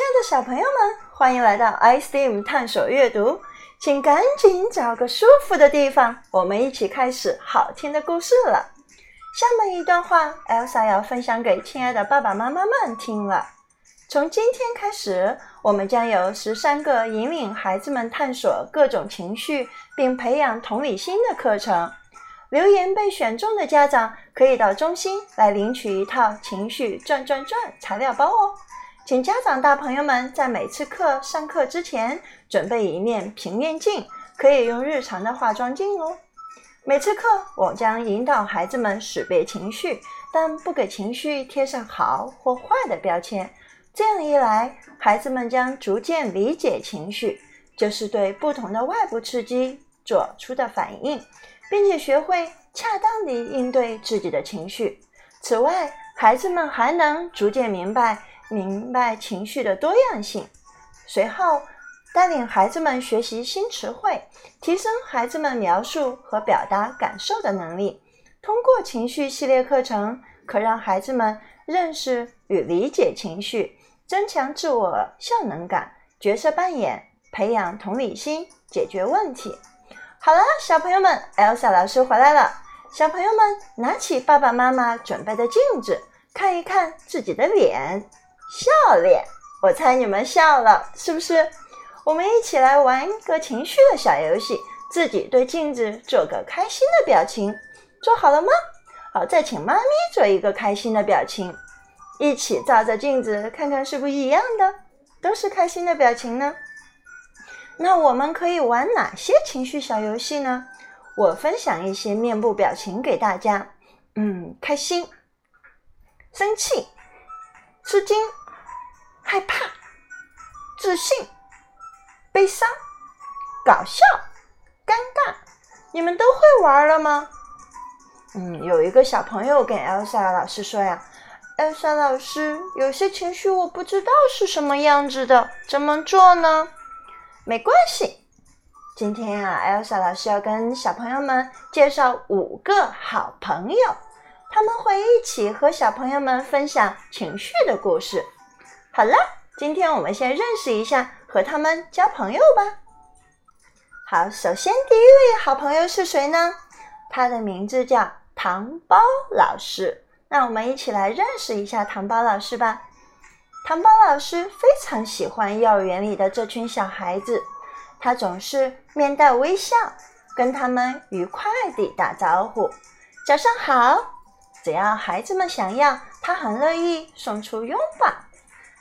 亲爱的小朋友们，欢迎来到 iSteam 探索阅读，请赶紧找个舒服的地方，我们一起开始好听的故事了。下面一段话，Elsa 要分享给亲爱的爸爸妈妈们听了。从今天开始，我们将有十三个引领孩子们探索各种情绪并培养同理心的课程。留言被选中的家长可以到中心来领取一套情绪转转转材料包哦。请家长大朋友们在每次课上课之前准备一面平面镜，可以用日常的化妆镜哦。每次课我将引导孩子们识别情绪，但不给情绪贴上好或坏的标签。这样一来，孩子们将逐渐理解情绪，就是对不同的外部刺激做出的反应，并且学会恰当地应对自己的情绪。此外，孩子们还能逐渐明白。明白情绪的多样性，随后带领孩子们学习新词汇，提升孩子们描述和表达感受的能力。通过情绪系列课程，可让孩子们认识与理解情绪，增强自我效能感、角色扮演，培养同理心，解决问题。好了，小朋友们，Elsa 老师回来了。小朋友们，拿起爸爸妈妈准备的镜子，看一看自己的脸。笑脸，我猜你们笑了，是不是？我们一起来玩一个情绪的小游戏，自己对镜子做个开心的表情，做好了吗？好，再请妈咪做一个开心的表情，一起照着镜子看看是不是一样的，都是开心的表情呢？那我们可以玩哪些情绪小游戏呢？我分享一些面部表情给大家。嗯，开心、生气、吃惊。害怕、自信、悲伤、搞笑、尴尬，你们都会玩了吗？嗯，有一个小朋友跟 Elsa 老师说呀：“Elsa 老师，有些情绪我不知道是什么样子的，怎么做呢？”没关系，今天啊，Elsa 老师要跟小朋友们介绍五个好朋友，他们会一起和小朋友们分享情绪的故事。好了，今天我们先认识一下，和他们交朋友吧。好，首先第一位好朋友是谁呢？他的名字叫糖包老师。那我们一起来认识一下糖包老师吧。糖包老师非常喜欢幼儿园里的这群小孩子，他总是面带微笑，跟他们愉快地打招呼：“早上好！”只要孩子们想要，他很乐意送出拥抱。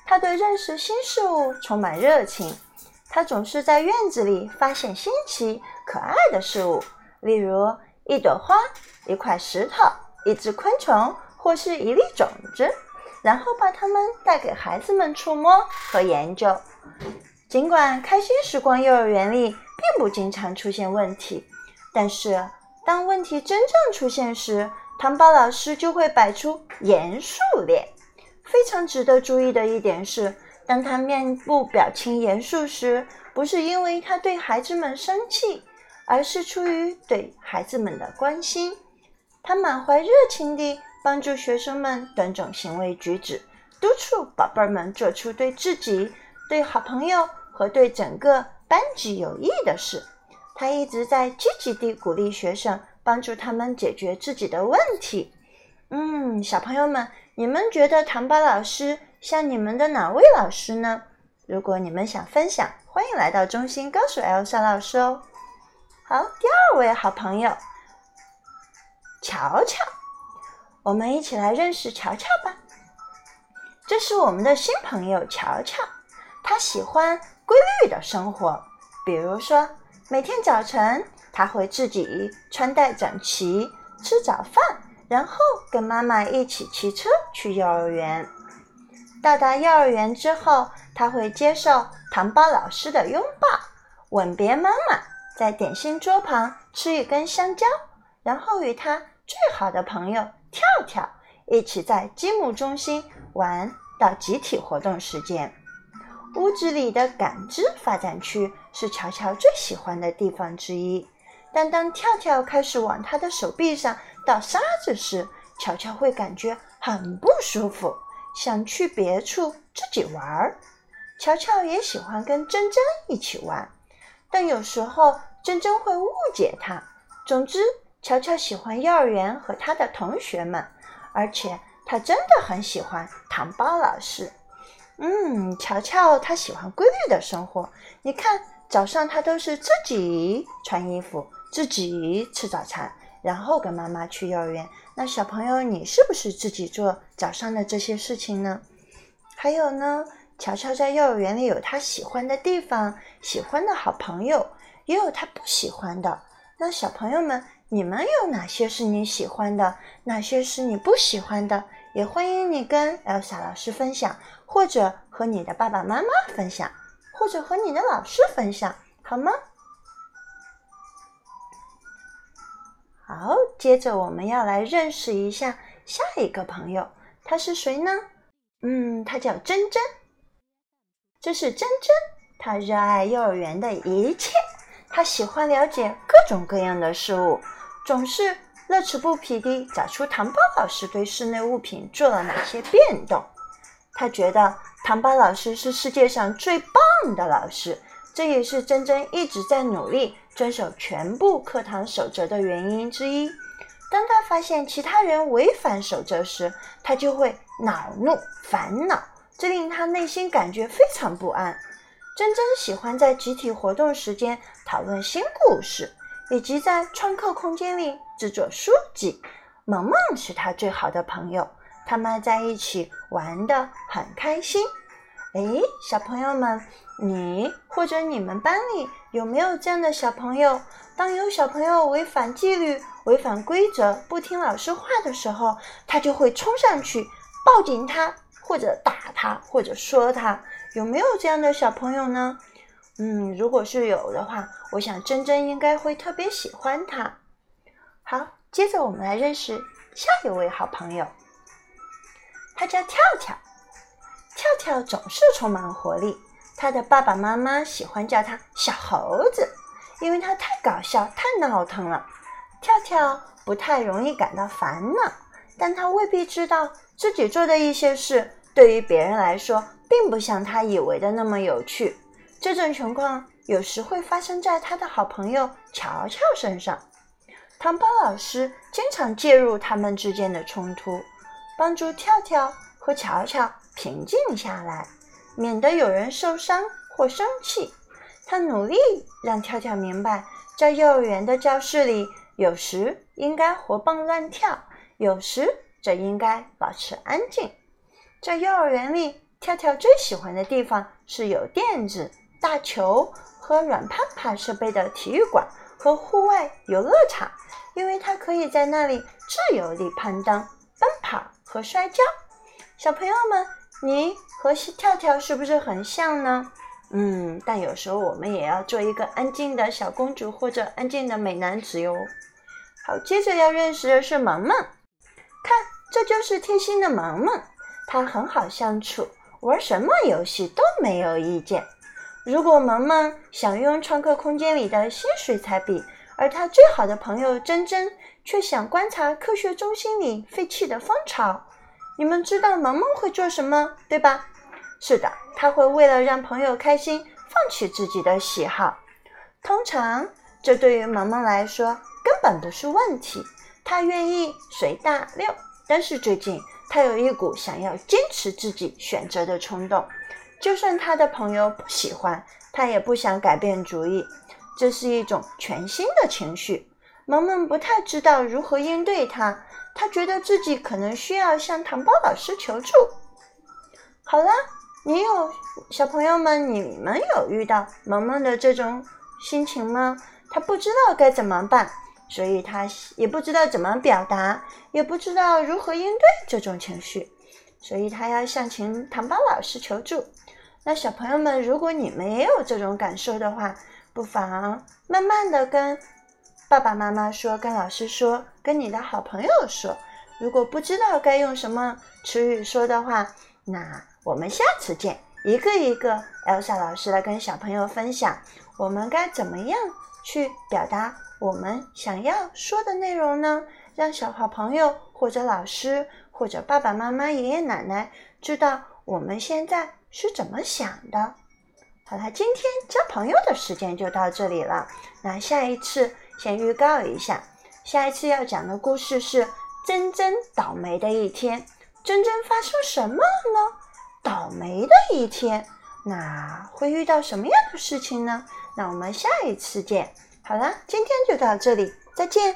他对认识新事物充满热情，他总是在院子里发现新奇可爱的事物，例如一朵花、一块石头、一只昆虫或是一粒种子，然后把它们带给孩子们触摸和研究。尽管开心时光幼儿园里并不经常出现问题，但是当问题真正出现时，糖宝老师就会摆出严肃脸。非常值得注意的一点是，当他面部表情严肃时，不是因为他对孩子们生气，而是出于对孩子们的关心。他满怀热情地帮助学生们端正行为举止，督促宝贝儿们做出对自己、对好朋友和对整个班级有益的事。他一直在积极地鼓励学生，帮助他们解决自己的问题。嗯，小朋友们。你们觉得糖宝老师像你们的哪位老师呢？如果你们想分享，欢迎来到中心告诉 Elsa 老师哦。好，第二位好朋友乔乔，我们一起来认识乔乔吧。这是我们的新朋友乔乔，他喜欢规律的生活，比如说每天早晨他会自己穿戴整齐，吃早饭。然后跟妈妈一起骑车去幼儿园。到达幼儿园之后，他会接受糖包老师的拥抱，吻别妈妈，在点心桌旁吃一根香蕉，然后与他最好的朋友跳跳一起在积木中心玩到集体活动时间。屋子里的感知发展区是乔乔最喜欢的地方之一，但当跳跳开始往他的手臂上。到沙子时，乔乔会感觉很不舒服，想去别处自己玩儿。乔乔也喜欢跟珍珍一起玩，但有时候珍珍会误解他。总之，乔乔喜欢幼儿园和他的同学们，而且他真的很喜欢糖包老师。嗯，乔乔他喜欢规律的生活。你看，早上他都是自己穿衣服，自己吃早餐，然后跟妈妈去幼儿园。那小朋友，你是不是自己做早上的这些事情呢？还有呢，乔乔在幼儿园里有他喜欢的地方，喜欢的好朋友，也有他不喜欢的。那小朋友们，你们有哪些是你喜欢的？哪些是你不喜欢的？也欢迎你跟 Elsa 老师分享，或者和你的爸爸妈妈分享，或者和你的老师分享，好吗？好，接着我们要来认识一下下一个朋友，他是谁呢？嗯，他叫珍珍。这是珍珍，她热爱幼儿园的一切。她喜欢了解各种各样的事物，总是乐此不疲地找出糖包老师对室内物品做了哪些变动。他觉得糖包老师是世界上最棒的老师，这也是珍珍一直在努力遵守全部课堂守则的原因之一。当他发现其他人违反守则时，他就会恼怒、烦恼，这令他内心感觉非常不安。珍珍喜欢在集体活动时间讨论新故事，以及在创客空间里制作书籍。萌萌是他最好的朋友，他们在一起玩得很开心。哎，小朋友们，你或者你们班里有没有这样的小朋友？当有小朋友违反纪律、违反规则、不听老师话的时候，他就会冲上去抱紧他，或者打他，或者说他。有没有这样的小朋友呢？嗯，如果是有的话，我想珍珍应该会特别喜欢他。好，接着我们来认识下一位好朋友，他叫跳跳。跳跳总是充满活力，他的爸爸妈妈喜欢叫他小猴子，因为他太搞笑、太闹腾了。跳跳不太容易感到烦恼，但他未必知道自己做的一些事对于别人来说。并不像他以为的那么有趣。这种情况有时会发生在他的好朋友乔乔身上。糖包老师经常介入他们之间的冲突，帮助跳跳和乔乔平静下来，免得有人受伤或生气。他努力让跳跳明白，在幼儿园的教室里，有时应该活蹦乱跳，有时则应该保持安静。在幼儿园里。跳跳最喜欢的地方是有垫子、大球和软攀爬设备的体育馆和户外游乐场，因为他可以在那里自由地攀登、奔跑和摔跤。小朋友们，你和跳跳是不是很像呢？嗯，但有时候我们也要做一个安静的小公主或者安静的美男子哟。好，接着要认识的是萌萌，看，这就是贴心的萌萌，它很好相处。玩什么游戏都没有意见。如果萌萌想用创客空间里的新水彩笔，而他最好的朋友珍珍却想观察科学中心里废弃的蜂巢，你们知道萌萌会做什么，对吧？是的，他会为了让朋友开心，放弃自己的喜好。通常，这对于萌萌来说根本不是问题，他愿意随大溜。但是最近。他有一股想要坚持自己选择的冲动，就算他的朋友不喜欢，他也不想改变主意。这是一种全新的情绪。萌萌不太知道如何应对他，他觉得自己可能需要向糖包老师求助。好了，你有小朋友们，你们有遇到萌萌的这种心情吗？他不知道该怎么办。所以他也不知道怎么表达，也不知道如何应对这种情绪，所以他要向请糖包老师求助。那小朋友们，如果你们也有这种感受的话，不妨慢慢的跟爸爸妈妈说，跟老师说，跟你的好朋友说。如果不知道该用什么词语说的话，那我们下次见，一个一个 Elsa 老师来跟小朋友分享，我们该怎么样去表达。我们想要说的内容呢，让小好朋友或者老师或者爸爸妈妈、爷爷奶奶知道我们现在是怎么想的。好了，今天交朋友的时间就到这里了。那下一次先预告一下，下一次要讲的故事是真真倒霉的一天。真真发生什么了呢？倒霉的一天，那会遇到什么样的事情呢？那我们下一次见。好了，今天就到这里，再见。